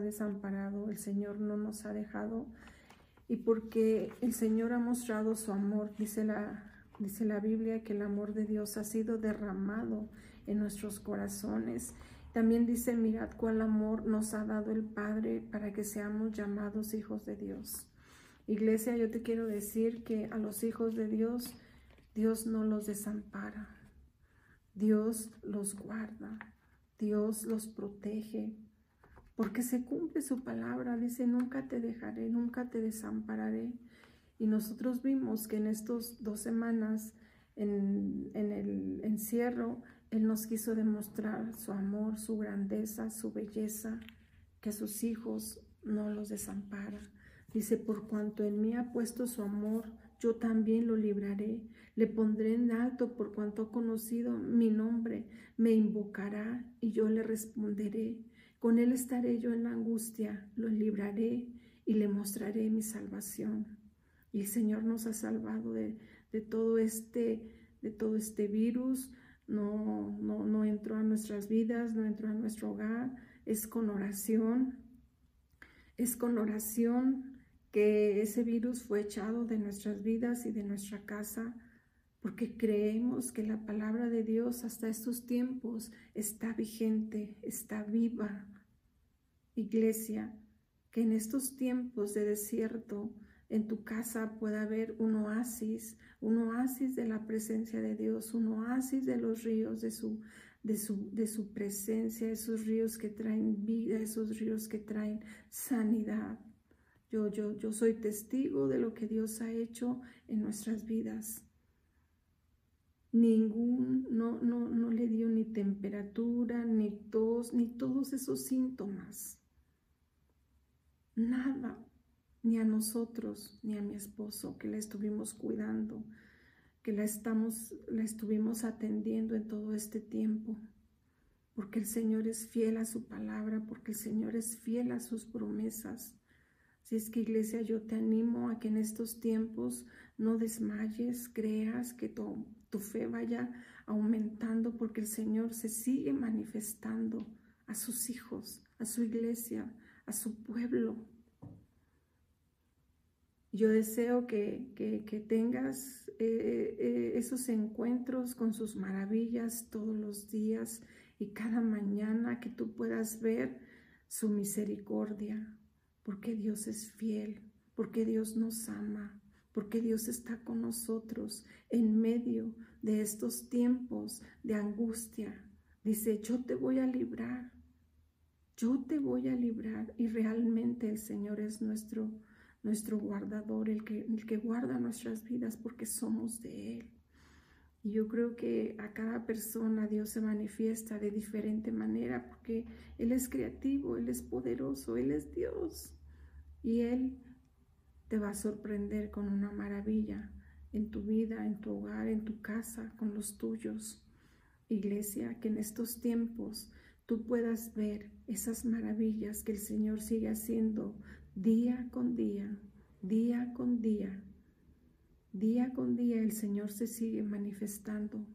desamparado, el Señor no nos ha dejado y porque el Señor ha mostrado su amor, dice la, dice la Biblia que el amor de Dios ha sido derramado en nuestros corazones. También dice, mirad cuál amor nos ha dado el Padre para que seamos llamados hijos de Dios. Iglesia, yo te quiero decir que a los hijos de Dios, Dios no los desampara. Dios los guarda. Dios los protege. Porque se cumple su palabra. Dice, nunca te dejaré, nunca te desampararé. Y nosotros vimos que en estas dos semanas, en, en el encierro, Él nos quiso demostrar su amor, su grandeza, su belleza, que sus hijos no los desampara. Dice, por cuanto en mí ha puesto su amor, yo también lo libraré. Le pondré en alto por cuanto ha conocido mi nombre. Me invocará y yo le responderé. Con él estaré yo en la angustia, lo libraré y le mostraré mi salvación. Y el Señor nos ha salvado de, todo este de todo este virus, no, no, no entró a nuestras vidas, no entró a nuestro hogar, es con oración, es con oración que ese virus fue echado de nuestras vidas y de nuestra casa, porque creemos que la palabra de Dios hasta estos tiempos está vigente, está viva. Iglesia, que en estos tiempos de desierto en tu casa pueda haber un oasis, un oasis de la presencia de Dios, un oasis de los ríos de su, de su, de su presencia, esos ríos que traen vida, esos ríos que traen sanidad. Yo, yo, yo soy testigo de lo que Dios ha hecho en nuestras vidas. Ningún, no, no, no le dio ni temperatura, ni tos, ni todos esos síntomas. Nada, ni a nosotros, ni a mi esposo, que la estuvimos cuidando, que la, estamos, la estuvimos atendiendo en todo este tiempo. Porque el Señor es fiel a su palabra, porque el Señor es fiel a sus promesas. Si es que iglesia, yo te animo a que en estos tiempos no desmayes, creas que tu, tu fe vaya aumentando porque el Señor se sigue manifestando a sus hijos, a su iglesia, a su pueblo. Yo deseo que, que, tengas eh, eh, esos encuentros con sus maravillas todos los días y cada mañana que tú puedas ver su misericordia, porque Dios es fiel, porque Dios nos ama, porque Dios está con nosotros en medio de estos tiempos de angustia. Dice, yo te voy a librar, yo te voy a librar. Y realmente el Señor es nuestro, nuestro guardador, el que, el que guarda nuestras vidas porque somos de Él. Y yo creo que a cada persona Dios se manifiesta de diferente manera porque Él es creativo, Él es poderoso, Él es Dios y Él te va a sorprender con una maravilla en tu vida, en tu hogar, en tu casa, con los tuyos. Iglesia, que en estos tiempos tú puedas ver esas maravillas que el Señor sigue haciendo día con día, día con día. Día con día el Señor se sigue manifestando.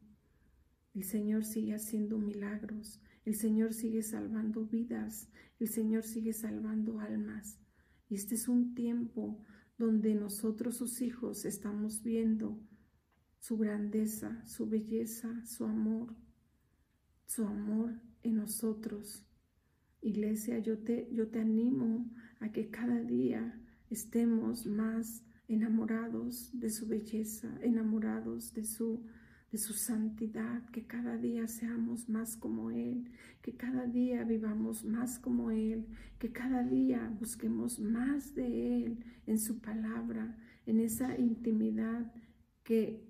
El Señor sigue haciendo milagros. El Señor sigue salvando vidas. El Señor sigue salvando almas. Y este es un tiempo donde nosotros, sus hijos, estamos viendo su grandeza, su belleza, su amor, su amor en nosotros. Iglesia, yo te, yo te animo a que cada día estemos más enamorados de su belleza, enamorados de su de su santidad, que cada día seamos más como Él, que cada día vivamos más como Él, que cada día busquemos más de Él en su palabra, en esa intimidad que,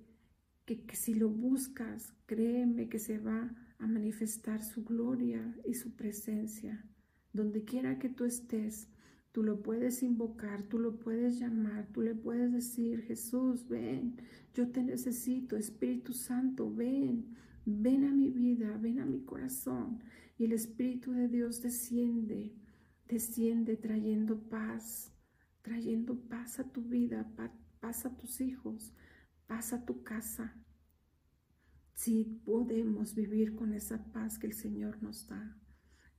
que, que si lo buscas, créeme que se va a manifestar su gloria y su presencia. Donde quiera que tú estés, Tú lo puedes invocar, tú lo puedes llamar, tú le puedes decir, Jesús, ven, yo te necesito, Espíritu Santo, ven, ven a mi vida, ven a mi corazón. Y el Espíritu de Dios desciende, desciende trayendo paz, trayendo paz a tu vida, paz a tus hijos, paz a tu casa. Si podemos vivir con esa paz que el Señor nos da.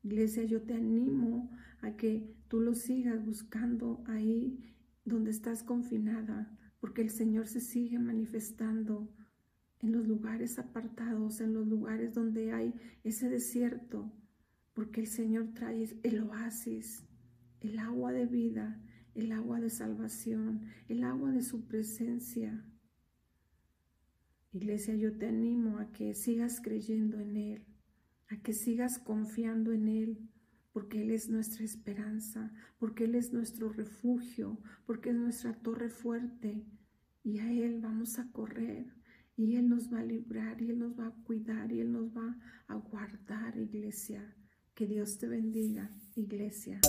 Iglesia, yo te animo a que tú lo sigas buscando ahí donde estás confinada, porque el Señor se sigue manifestando en los lugares apartados, en los lugares donde hay ese desierto, porque el Señor trae el oasis, el agua de vida, el agua de salvación, el agua de su presencia. Iglesia, yo te animo a que sigas creyendo en Él, a que sigas confiando en Él, porque Él es nuestra esperanza, porque Él es nuestro refugio, porque es nuestra torre fuerte, y a Él vamos a correr, y Él nos va a librar, y Él nos va a cuidar, y Él nos va a guardar, iglesia. Que Dios te bendiga, iglesia.